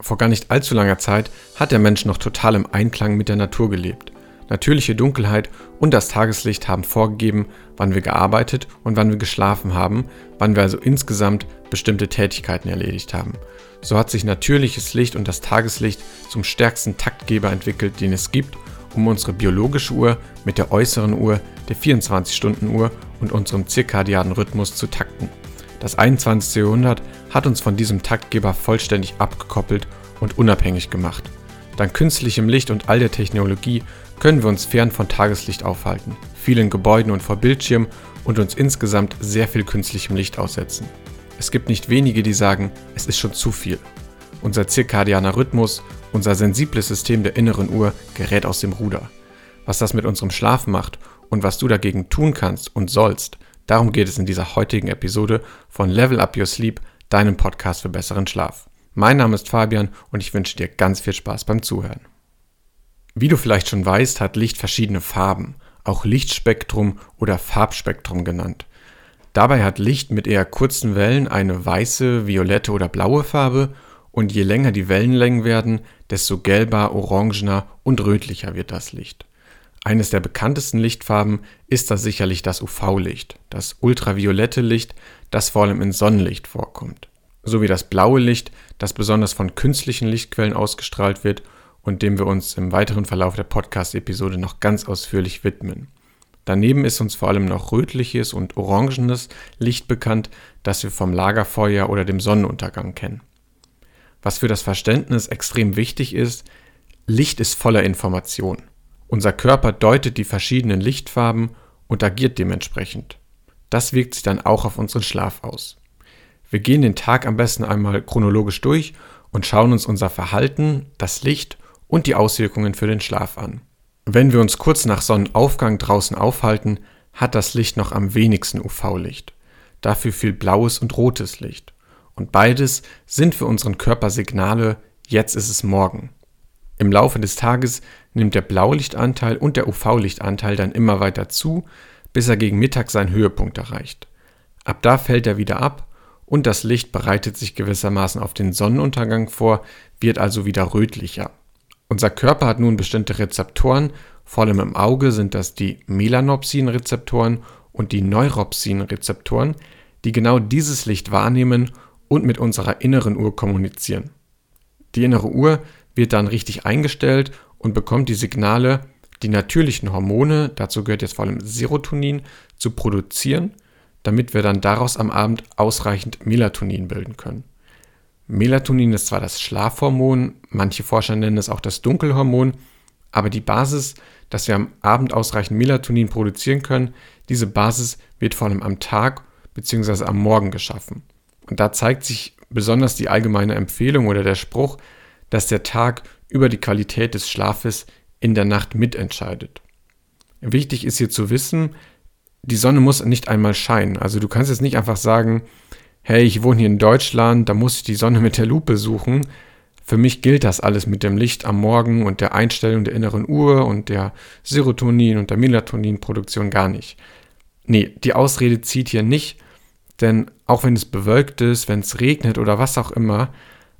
Vor gar nicht allzu langer Zeit hat der Mensch noch total im Einklang mit der Natur gelebt. Natürliche Dunkelheit und das Tageslicht haben vorgegeben, wann wir gearbeitet und wann wir geschlafen haben, wann wir also insgesamt bestimmte Tätigkeiten erledigt haben. So hat sich natürliches Licht und das Tageslicht zum stärksten Taktgeber entwickelt, den es gibt, um unsere biologische Uhr mit der äußeren Uhr, der 24-Stunden-Uhr und unserem zirkadianen Rhythmus zu takten. Das 21. Jahrhundert hat uns von diesem Taktgeber vollständig abgekoppelt und unabhängig gemacht. Dank künstlichem Licht und all der Technologie können wir uns fern von Tageslicht aufhalten, vielen Gebäuden und vor Bildschirmen und uns insgesamt sehr viel künstlichem Licht aussetzen. Es gibt nicht wenige, die sagen, es ist schon zu viel. Unser zirkadianer Rhythmus, unser sensibles System der inneren Uhr gerät aus dem Ruder. Was das mit unserem Schlaf macht und was du dagegen tun kannst und sollst, Darum geht es in dieser heutigen Episode von Level Up Your Sleep, deinem Podcast für besseren Schlaf. Mein Name ist Fabian und ich wünsche dir ganz viel Spaß beim Zuhören. Wie du vielleicht schon weißt, hat Licht verschiedene Farben, auch Lichtspektrum oder Farbspektrum genannt. Dabei hat Licht mit eher kurzen Wellen eine weiße, violette oder blaue Farbe und je länger die Wellenlängen werden, desto gelber, orangener und rötlicher wird das Licht. Eines der bekanntesten Lichtfarben ist das sicherlich das UV-Licht, das ultraviolette Licht, das vor allem in Sonnenlicht vorkommt, sowie das blaue Licht, das besonders von künstlichen Lichtquellen ausgestrahlt wird und dem wir uns im weiteren Verlauf der Podcast-Episode noch ganz ausführlich widmen. Daneben ist uns vor allem noch rötliches und orangenes Licht bekannt, das wir vom Lagerfeuer oder dem Sonnenuntergang kennen. Was für das Verständnis extrem wichtig ist, Licht ist voller Information. Unser Körper deutet die verschiedenen Lichtfarben und agiert dementsprechend. Das wirkt sich dann auch auf unseren Schlaf aus. Wir gehen den Tag am besten einmal chronologisch durch und schauen uns unser Verhalten, das Licht und die Auswirkungen für den Schlaf an. Wenn wir uns kurz nach Sonnenaufgang draußen aufhalten, hat das Licht noch am wenigsten UV-Licht. Dafür viel blaues und rotes Licht. Und beides sind für unseren Körper Signale, jetzt ist es morgen. Im Laufe des Tages nimmt der Blaulichtanteil und der UV-Lichtanteil dann immer weiter zu, bis er gegen Mittag seinen Höhepunkt erreicht. Ab da fällt er wieder ab und das Licht bereitet sich gewissermaßen auf den Sonnenuntergang vor, wird also wieder rötlicher. Unser Körper hat nun bestimmte Rezeptoren, vor allem im Auge sind das die Melanopsin-Rezeptoren und die Neuropsin-Rezeptoren, die genau dieses Licht wahrnehmen und mit unserer inneren Uhr kommunizieren. Die innere Uhr wird dann richtig eingestellt und bekommt die Signale, die natürlichen Hormone, dazu gehört jetzt vor allem Serotonin, zu produzieren, damit wir dann daraus am Abend ausreichend Melatonin bilden können. Melatonin ist zwar das Schlafhormon, manche Forscher nennen es auch das Dunkelhormon, aber die Basis, dass wir am Abend ausreichend Melatonin produzieren können, diese Basis wird vor allem am Tag bzw. am Morgen geschaffen. Und da zeigt sich besonders die allgemeine Empfehlung oder der Spruch, dass der Tag über die Qualität des Schlafes in der Nacht mitentscheidet. Wichtig ist hier zu wissen, die Sonne muss nicht einmal scheinen. Also du kannst jetzt nicht einfach sagen, hey, ich wohne hier in Deutschland, da muss ich die Sonne mit der Lupe suchen. Für mich gilt das alles mit dem Licht am Morgen und der Einstellung der inneren Uhr und der Serotonin- und der Melatoninproduktion gar nicht. Nee, die Ausrede zieht hier nicht, denn auch wenn es bewölkt ist, wenn es regnet oder was auch immer,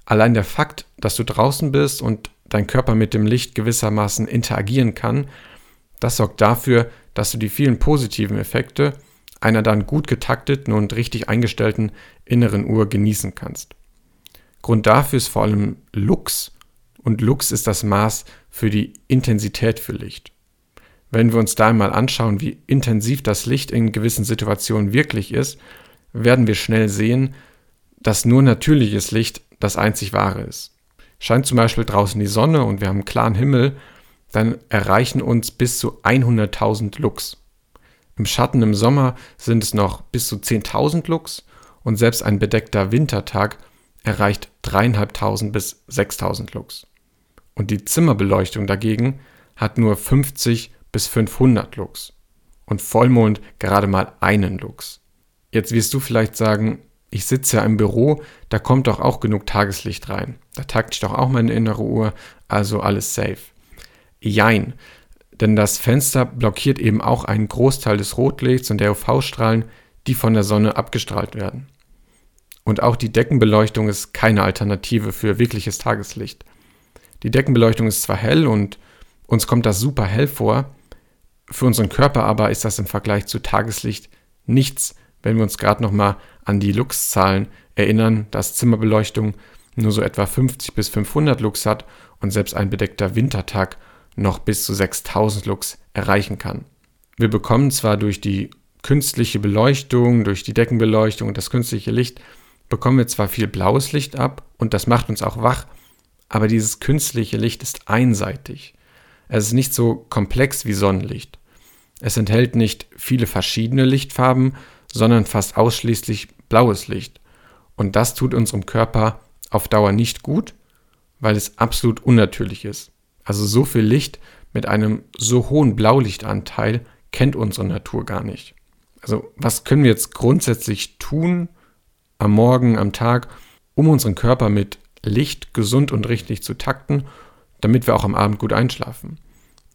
Allein der Fakt, dass du draußen bist und dein Körper mit dem Licht gewissermaßen interagieren kann, das sorgt dafür, dass du die vielen positiven Effekte einer dann gut getakteten und richtig eingestellten inneren Uhr genießen kannst. Grund dafür ist vor allem Lux und Lux ist das Maß für die Intensität für Licht. Wenn wir uns da einmal anschauen, wie intensiv das Licht in gewissen Situationen wirklich ist, werden wir schnell sehen, dass nur natürliches Licht das einzig wahre ist. Scheint zum Beispiel draußen die Sonne und wir haben einen klaren Himmel, dann erreichen uns bis zu 100.000 Lux. Im Schatten im Sommer sind es noch bis zu 10.000 Lux und selbst ein bedeckter Wintertag erreicht 3.500 bis 6.000 Lux. Und die Zimmerbeleuchtung dagegen hat nur 50 bis 500 Lux und Vollmond gerade mal einen Lux. Jetzt wirst du vielleicht sagen, ich sitze ja im Büro, da kommt doch auch genug Tageslicht rein. Da takt ich doch auch meine innere Uhr, also alles safe. Jein, denn das Fenster blockiert eben auch einen Großteil des Rotlichts und der UV-Strahlen, die von der Sonne abgestrahlt werden. Und auch die Deckenbeleuchtung ist keine Alternative für wirkliches Tageslicht. Die Deckenbeleuchtung ist zwar hell und uns kommt das super hell vor, für unseren Körper aber ist das im Vergleich zu Tageslicht nichts, wenn wir uns gerade nochmal an die Lux-Zahlen erinnern, dass Zimmerbeleuchtung nur so etwa 50 bis 500 Lux hat und selbst ein bedeckter Wintertag noch bis zu 6000 Lux erreichen kann. Wir bekommen zwar durch die künstliche Beleuchtung, durch die Deckenbeleuchtung und das künstliche Licht bekommen wir zwar viel blaues Licht ab und das macht uns auch wach, aber dieses künstliche Licht ist einseitig. Es ist nicht so komplex wie Sonnenlicht. Es enthält nicht viele verschiedene Lichtfarben, sondern fast ausschließlich blaues Licht. Und das tut unserem Körper auf Dauer nicht gut, weil es absolut unnatürlich ist. Also so viel Licht mit einem so hohen Blaulichtanteil kennt unsere Natur gar nicht. Also was können wir jetzt grundsätzlich tun, am Morgen, am Tag, um unseren Körper mit Licht gesund und richtig zu takten, damit wir auch am Abend gut einschlafen.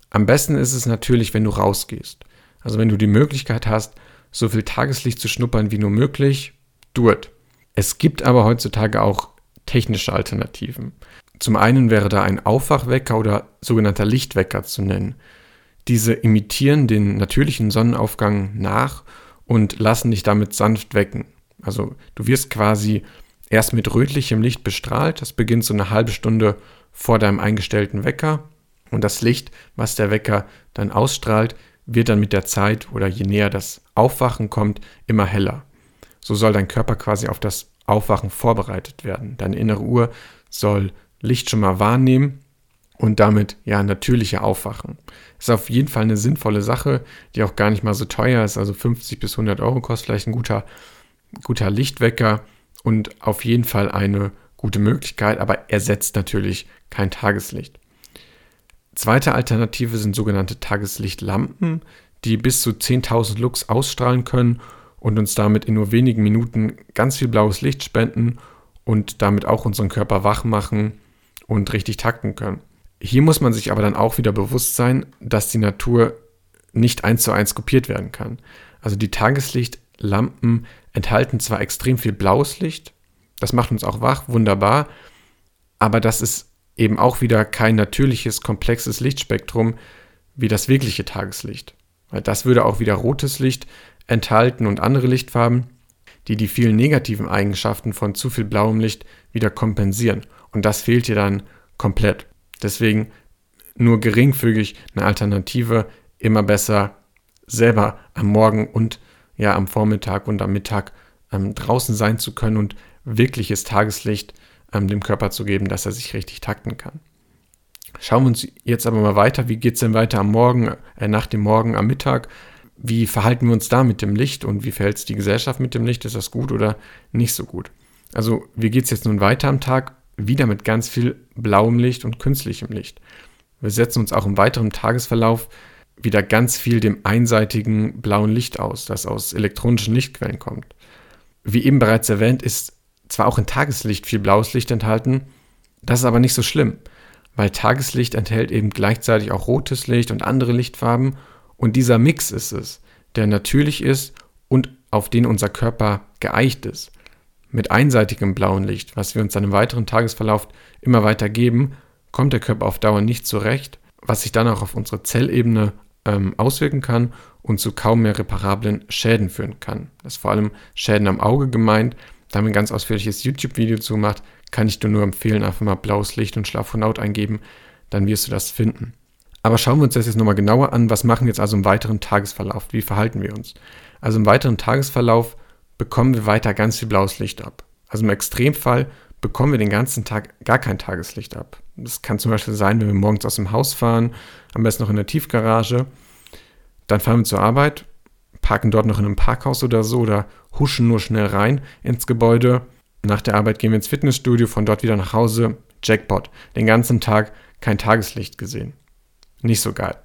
Am besten ist es natürlich, wenn du rausgehst. Also wenn du die Möglichkeit hast, so viel Tageslicht zu schnuppern wie nur möglich, do it. Es gibt aber heutzutage auch technische Alternativen. Zum einen wäre da ein Aufwachwecker oder sogenannter Lichtwecker zu nennen. Diese imitieren den natürlichen Sonnenaufgang nach und lassen dich damit sanft wecken. Also du wirst quasi erst mit rötlichem Licht bestrahlt. Das beginnt so eine halbe Stunde vor deinem eingestellten Wecker. Und das Licht, was der Wecker dann ausstrahlt, wird dann mit der Zeit oder je näher das Aufwachen kommt, immer heller. So soll dein Körper quasi auf das Aufwachen vorbereitet werden. Deine innere Uhr soll Licht schon mal wahrnehmen und damit ja natürlicher aufwachen. Ist auf jeden Fall eine sinnvolle Sache, die auch gar nicht mal so teuer ist. Also 50 bis 100 Euro kostet vielleicht ein guter guter Lichtwecker und auf jeden Fall eine gute Möglichkeit, aber ersetzt natürlich kein Tageslicht. Zweite Alternative sind sogenannte Tageslichtlampen, die bis zu 10.000 Lux ausstrahlen können und uns damit in nur wenigen Minuten ganz viel blaues Licht spenden und damit auch unseren Körper wach machen und richtig takten können. Hier muss man sich aber dann auch wieder bewusst sein, dass die Natur nicht eins zu eins kopiert werden kann. Also die Tageslichtlampen enthalten zwar extrem viel blaues Licht, das macht uns auch wach, wunderbar, aber das ist eben auch wieder kein natürliches, komplexes Lichtspektrum wie das wirkliche Tageslicht. Weil das würde auch wieder rotes Licht enthalten und andere Lichtfarben, die die vielen negativen Eigenschaften von zu viel blauem Licht wieder kompensieren. Und das fehlt hier dann komplett. Deswegen nur geringfügig eine Alternative, immer besser selber am Morgen und ja am Vormittag und am Mittag ähm, draußen sein zu können und wirkliches Tageslicht ähm, dem Körper zu geben, dass er sich richtig takten kann. Schauen wir uns jetzt aber mal weiter. Wie geht es denn weiter am Morgen, äh, nach dem Morgen, am Mittag? Wie verhalten wir uns da mit dem Licht und wie verhält es die Gesellschaft mit dem Licht? Ist das gut oder nicht so gut? Also, wie geht es jetzt nun weiter am Tag? Wieder mit ganz viel blauem Licht und künstlichem Licht. Wir setzen uns auch im weiteren Tagesverlauf wieder ganz viel dem einseitigen blauen Licht aus, das aus elektronischen Lichtquellen kommt. Wie eben bereits erwähnt, ist zwar auch in Tageslicht viel blaues Licht enthalten, das ist aber nicht so schlimm, weil Tageslicht enthält eben gleichzeitig auch rotes Licht und andere Lichtfarben und dieser Mix ist es, der natürlich ist und auf den unser Körper geeicht ist. Mit einseitigem blauen Licht, was wir uns dann im weiteren Tagesverlauf immer weiter geben, kommt der Körper auf Dauer nicht zurecht, was sich dann auch auf unsere Zellebene ähm, auswirken kann und zu kaum mehr reparablen Schäden führen kann. Das ist vor allem Schäden am Auge gemeint. Da haben wir ein ganz ausführliches YouTube-Video zu gemacht. Kann ich dir nur empfehlen, einfach mal blaues Licht und Schlafphonaut eingeben, dann wirst du das finden. Aber schauen wir uns das jetzt nochmal genauer an. Was machen wir jetzt also im weiteren Tagesverlauf? Wie verhalten wir uns? Also im weiteren Tagesverlauf bekommen wir weiter ganz viel blaues Licht ab. Also im Extremfall bekommen wir den ganzen Tag gar kein Tageslicht ab. Das kann zum Beispiel sein, wenn wir morgens aus dem Haus fahren, am besten noch in der Tiefgarage, dann fahren wir zur Arbeit, parken dort noch in einem Parkhaus oder so oder huschen nur schnell rein ins Gebäude. Nach der Arbeit gehen wir ins Fitnessstudio, von dort wieder nach Hause. Jackpot. Den ganzen Tag kein Tageslicht gesehen. Nicht so geil.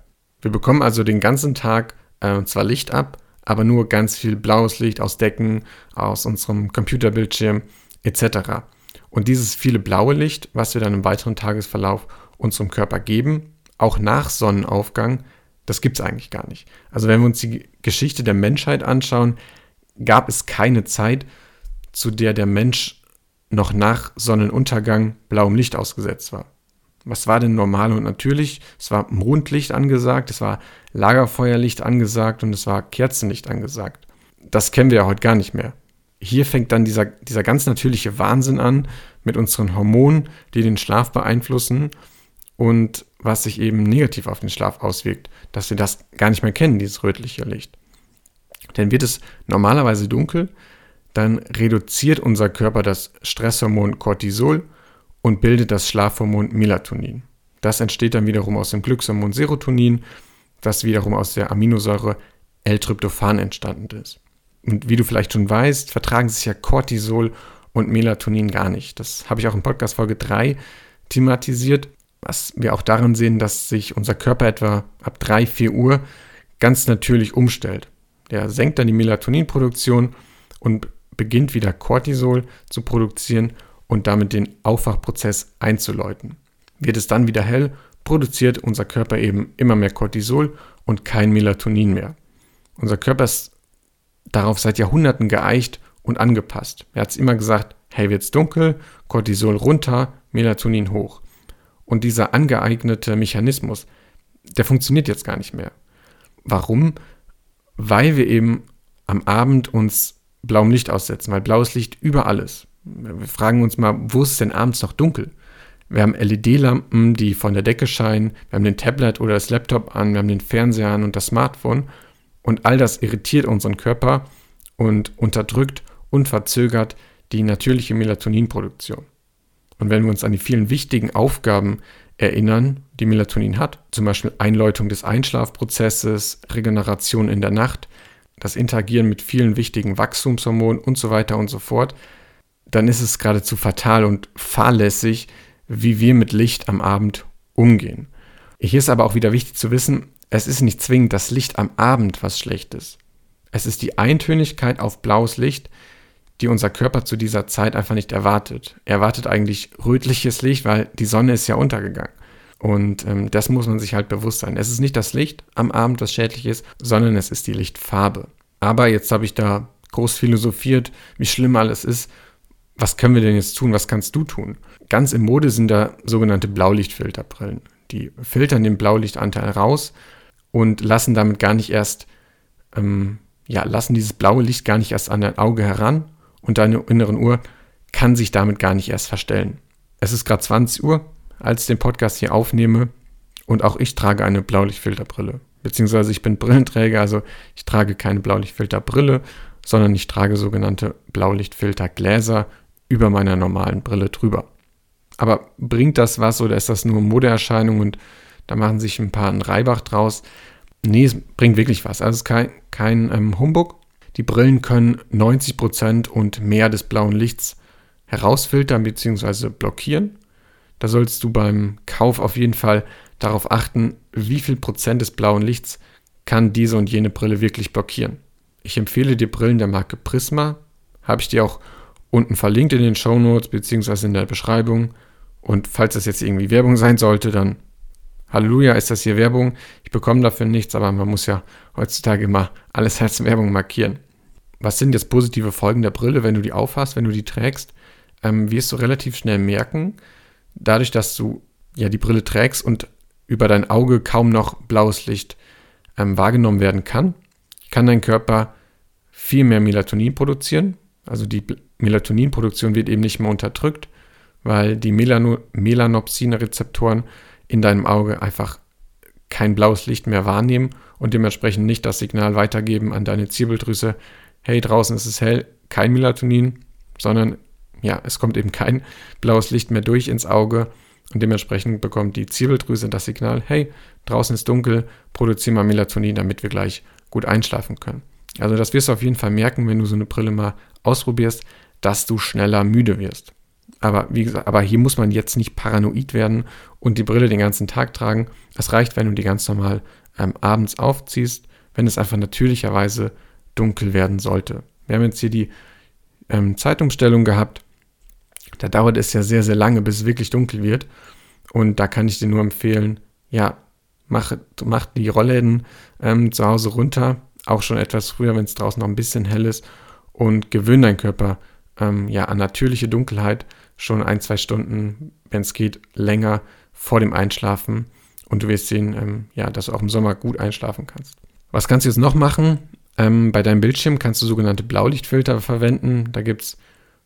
Wir bekommen also den ganzen Tag äh, zwar Licht ab, aber nur ganz viel blaues Licht aus Decken, aus unserem Computerbildschirm etc. Und dieses viele blaue Licht, was wir dann im weiteren Tagesverlauf unserem Körper geben, auch nach Sonnenaufgang, das gibt es eigentlich gar nicht. Also wenn wir uns die Geschichte der Menschheit anschauen, gab es keine Zeit, zu der der Mensch noch nach Sonnenuntergang blauem Licht ausgesetzt war. Was war denn normal und natürlich? Es war Mondlicht angesagt, es war Lagerfeuerlicht angesagt und es war Kerzenlicht angesagt. Das kennen wir ja heute gar nicht mehr. Hier fängt dann dieser, dieser ganz natürliche Wahnsinn an mit unseren Hormonen, die den Schlaf beeinflussen und was sich eben negativ auf den Schlaf auswirkt, dass wir das gar nicht mehr kennen, dieses rötliche Licht. Denn wird es normalerweise dunkel, dann reduziert unser Körper das Stresshormon Cortisol und bildet das Schlafhormon Melatonin. Das entsteht dann wiederum aus dem Glückshormon Serotonin, das wiederum aus der Aminosäure L-Tryptophan entstanden ist. Und wie du vielleicht schon weißt, vertragen sich ja Cortisol und Melatonin gar nicht. Das habe ich auch in Podcast Folge 3 thematisiert, was wir auch daran sehen, dass sich unser Körper etwa ab 3, 4 Uhr ganz natürlich umstellt. Der senkt dann die Melatoninproduktion und beginnt wieder Cortisol zu produzieren und damit den Aufwachprozess einzuläuten. Wird es dann wieder hell, produziert unser Körper eben immer mehr Cortisol und kein Melatonin mehr. Unser Körper ist darauf seit Jahrhunderten geeicht und angepasst. Er hat es immer gesagt, hey, wird's dunkel, Cortisol runter, Melatonin hoch. Und dieser angeeignete Mechanismus, der funktioniert jetzt gar nicht mehr. Warum? Weil wir eben am Abend uns blauem Licht aussetzen, weil blaues Licht überall ist. Wir fragen uns mal, wo ist es denn abends noch dunkel? Wir haben LED-Lampen, die von der Decke scheinen, wir haben den Tablet oder das Laptop an, wir haben den Fernseher an und das Smartphone und all das irritiert unseren Körper und unterdrückt und verzögert die natürliche Melatoninproduktion. Und wenn wir uns an die vielen wichtigen Aufgaben erinnern, die Melatonin hat, zum Beispiel Einläutung des Einschlafprozesses, Regeneration in der Nacht, das Interagieren mit vielen wichtigen Wachstumshormonen und so weiter und so fort, dann ist es geradezu fatal und fahrlässig, wie wir mit Licht am Abend umgehen. Hier ist aber auch wieder wichtig zu wissen, es ist nicht zwingend das Licht am Abend, was schlecht ist. Es ist die Eintönigkeit auf blaues Licht, die unser Körper zu dieser Zeit einfach nicht erwartet. Er erwartet eigentlich rötliches Licht, weil die Sonne ist ja untergegangen. Und ähm, das muss man sich halt bewusst sein. Es ist nicht das Licht am Abend, was schädlich ist, sondern es ist die Lichtfarbe. Aber jetzt habe ich da groß philosophiert, wie schlimm alles ist was können wir denn jetzt tun? Was kannst du tun? Ganz im Mode sind da sogenannte Blaulichtfilterbrillen. Die filtern den Blaulichtanteil raus und lassen damit gar nicht erst, ähm, ja, lassen dieses blaue Licht gar nicht erst an dein Auge heran und deine inneren Uhr kann sich damit gar nicht erst verstellen. Es ist gerade 20 Uhr, als ich den Podcast hier aufnehme und auch ich trage eine Blaulichtfilterbrille. Beziehungsweise ich bin Brillenträger, also ich trage keine Blaulichtfilterbrille, sondern ich trage sogenannte Blaulichtfiltergläser über meiner normalen Brille drüber. Aber bringt das was oder ist das nur Modeerscheinung und da machen sich ein paar einen Reibach draus? Nee, es bringt wirklich was. Also es ist kein, kein ähm, Humbug. Die Brillen können 90% und mehr des blauen Lichts herausfiltern bzw. blockieren. Da sollst du beim Kauf auf jeden Fall darauf achten, wie viel Prozent des blauen Lichts kann diese und jene Brille wirklich blockieren. Ich empfehle dir Brillen der Marke Prisma. Habe ich dir auch unten verlinkt in den Show Notes beziehungsweise in der Beschreibung. Und falls das jetzt irgendwie Werbung sein sollte, dann Halleluja, ist das hier Werbung. Ich bekomme dafür nichts, aber man muss ja heutzutage immer alles als Werbung markieren. Was sind jetzt positive Folgen der Brille, wenn du die aufhast, wenn du die trägst? Ähm, wirst du relativ schnell merken, dadurch, dass du ja die Brille trägst und über dein Auge kaum noch blaues Licht ähm, wahrgenommen werden kann, kann dein Körper viel mehr Melatonin produzieren. Also die Melatoninproduktion wird eben nicht mehr unterdrückt, weil die Melano Melanopsin-Rezeptoren in deinem Auge einfach kein blaues Licht mehr wahrnehmen und dementsprechend nicht das Signal weitergeben an deine Zirbeldrüse, hey, draußen ist es hell, kein Melatonin, sondern ja, es kommt eben kein blaues Licht mehr durch ins Auge und dementsprechend bekommt die Zirbeldrüse das Signal, hey, draußen ist dunkel, produziere mal Melatonin, damit wir gleich gut einschlafen können. Also das wirst du auf jeden Fall merken, wenn du so eine Brille mal ausprobierst, dass du schneller müde wirst. Aber wie gesagt, aber hier muss man jetzt nicht paranoid werden und die Brille den ganzen Tag tragen. Es reicht, wenn du die ganz normal ähm, abends aufziehst, wenn es einfach natürlicherweise dunkel werden sollte. Wir haben jetzt hier die ähm, Zeitumstellung gehabt. Da dauert es ja sehr, sehr lange, bis es wirklich dunkel wird. Und da kann ich dir nur empfehlen, ja, mach, mach die Rollläden ähm, zu Hause runter, auch schon etwas früher, wenn es draußen noch ein bisschen hell ist und gewöhn deinen Körper ähm, ja, an natürliche Dunkelheit schon ein, zwei Stunden, wenn es geht, länger vor dem Einschlafen. Und du wirst sehen, ähm, ja, dass du auch im Sommer gut einschlafen kannst. Was kannst du jetzt noch machen? Ähm, bei deinem Bildschirm kannst du sogenannte Blaulichtfilter verwenden. Da gibt es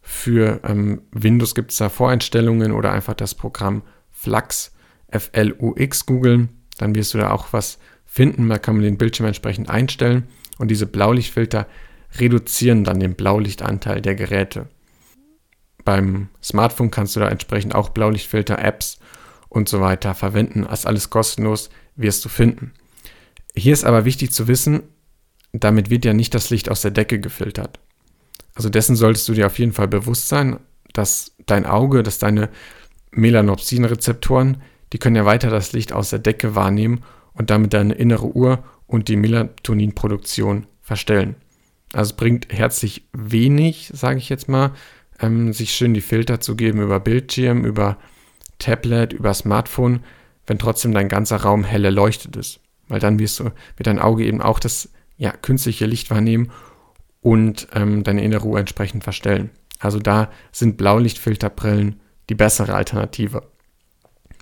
für ähm, Windows gibt es da Voreinstellungen oder einfach das Programm Flux, F-L-U-X googeln. Dann wirst du da auch was finden. Da kann man den Bildschirm entsprechend einstellen. Und diese Blaulichtfilter reduzieren dann den Blaulichtanteil der Geräte. Beim Smartphone kannst du da entsprechend auch Blaulichtfilter, Apps und so weiter verwenden. Das ist alles kostenlos, wirst du finden. Hier ist aber wichtig zu wissen, damit wird ja nicht das Licht aus der Decke gefiltert. Also dessen solltest du dir auf jeden Fall bewusst sein, dass dein Auge, dass deine Melanopsin-Rezeptoren, die können ja weiter das Licht aus der Decke wahrnehmen und damit deine innere Uhr und die Melatoninproduktion verstellen. Also es bringt herzlich wenig, sage ich jetzt mal, ähm, sich schön die Filter zu geben über Bildschirm, über Tablet, über Smartphone, wenn trotzdem dein ganzer Raum hell erleuchtet ist. Weil dann wirst du, wird dein Auge eben auch das ja, künstliche Licht wahrnehmen und ähm, deine innere Ruhe entsprechend verstellen. Also da sind Blaulichtfilterbrillen die bessere Alternative.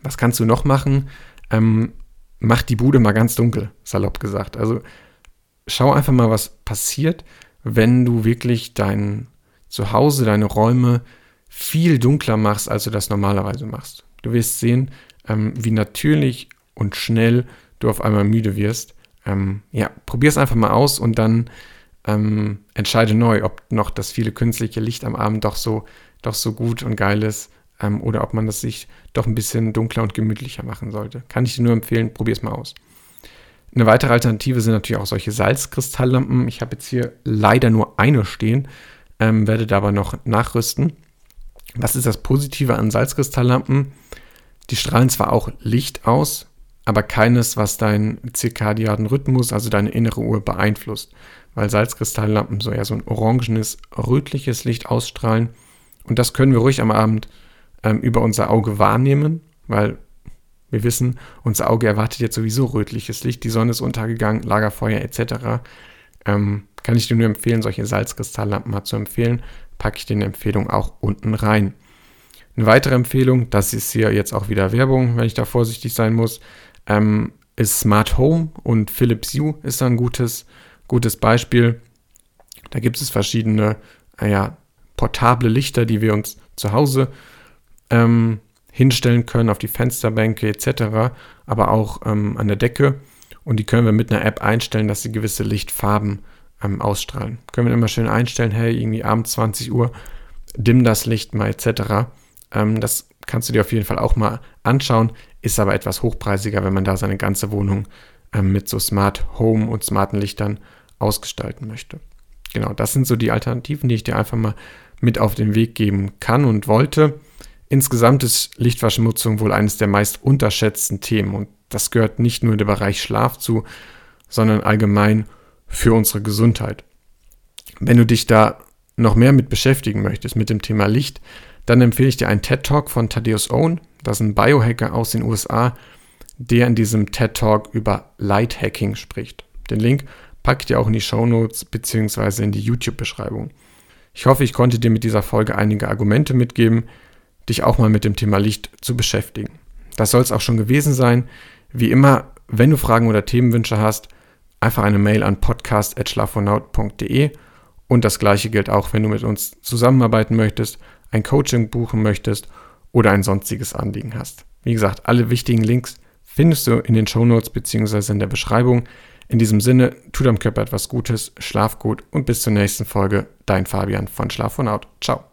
Was kannst du noch machen? Ähm, mach die Bude mal ganz dunkel, salopp gesagt. Also schau einfach mal, was passiert, wenn du wirklich dein Zuhause, deine Räume viel dunkler machst, als du das normalerweise machst. Du wirst sehen, ähm, wie natürlich und schnell du auf einmal müde wirst. Ähm, ja, probier es einfach mal aus und dann ähm, entscheide neu, ob noch das viele künstliche Licht am Abend doch so, doch so gut und geil ist ähm, oder ob man das sich doch ein bisschen dunkler und gemütlicher machen sollte. Kann ich dir nur empfehlen, probier es mal aus. Eine weitere Alternative sind natürlich auch solche Salzkristalllampen. Ich habe jetzt hier leider nur eine stehen, ähm, werde da aber noch nachrüsten. Was ist das Positive an Salzkristalllampen? Die strahlen zwar auch Licht aus, aber keines, was deinen zirkadianen Rhythmus, also deine innere Uhr beeinflusst, weil Salzkristalllampen so eher so ein orangenes, rötliches Licht ausstrahlen. Und das können wir ruhig am Abend ähm, über unser Auge wahrnehmen, weil wir wissen, unser Auge erwartet jetzt sowieso rötliches Licht, die Sonne ist untergegangen, Lagerfeuer etc. Ähm, kann ich dir nur empfehlen, solche Salzkristalllampen mal zu empfehlen. Packe ich in Empfehlung auch unten rein. Eine weitere Empfehlung, das ist hier jetzt auch wieder Werbung, wenn ich da vorsichtig sein muss, ähm, ist Smart Home und Philips Hue ist ein gutes, gutes Beispiel. Da gibt es verschiedene, naja, portable Lichter, die wir uns zu Hause ähm, hinstellen können auf die Fensterbänke etc., aber auch ähm, an der Decke. Und die können wir mit einer App einstellen, dass sie gewisse Lichtfarben ähm, ausstrahlen. Können wir immer schön einstellen, hey, irgendwie abends 20 Uhr, dimm das Licht mal etc. Ähm, das kannst du dir auf jeden Fall auch mal anschauen, ist aber etwas hochpreisiger, wenn man da seine ganze Wohnung ähm, mit so Smart Home und smarten Lichtern ausgestalten möchte. Genau, das sind so die Alternativen, die ich dir einfach mal mit auf den Weg geben kann und wollte. Insgesamt ist Lichtverschmutzung wohl eines der meist unterschätzten Themen und das gehört nicht nur in den Bereich Schlaf zu, sondern allgemein für unsere Gesundheit. Wenn du dich da noch mehr mit beschäftigen möchtest, mit dem Thema Licht, dann empfehle ich dir einen TED Talk von Thaddeus Owen. Das ist ein Biohacker aus den USA, der in diesem TED Talk über Light Hacking spricht. Den Link packe ich dir auch in die Show Notes bzw. in die YouTube-Beschreibung. Ich hoffe, ich konnte dir mit dieser Folge einige Argumente mitgeben, dich auch mal mit dem Thema Licht zu beschäftigen. Das soll es auch schon gewesen sein. Wie immer, wenn du Fragen oder Themenwünsche hast, einfach eine Mail an podcast.schlafonaut.de und das gleiche gilt auch, wenn du mit uns zusammenarbeiten möchtest, ein Coaching buchen möchtest oder ein sonstiges Anliegen hast. Wie gesagt, alle wichtigen Links findest du in den Shownotes bzw. in der Beschreibung. In diesem Sinne, tu deinem Körper etwas Gutes, schlaf gut und bis zur nächsten Folge. Dein Fabian von Schlaf und Out. Ciao.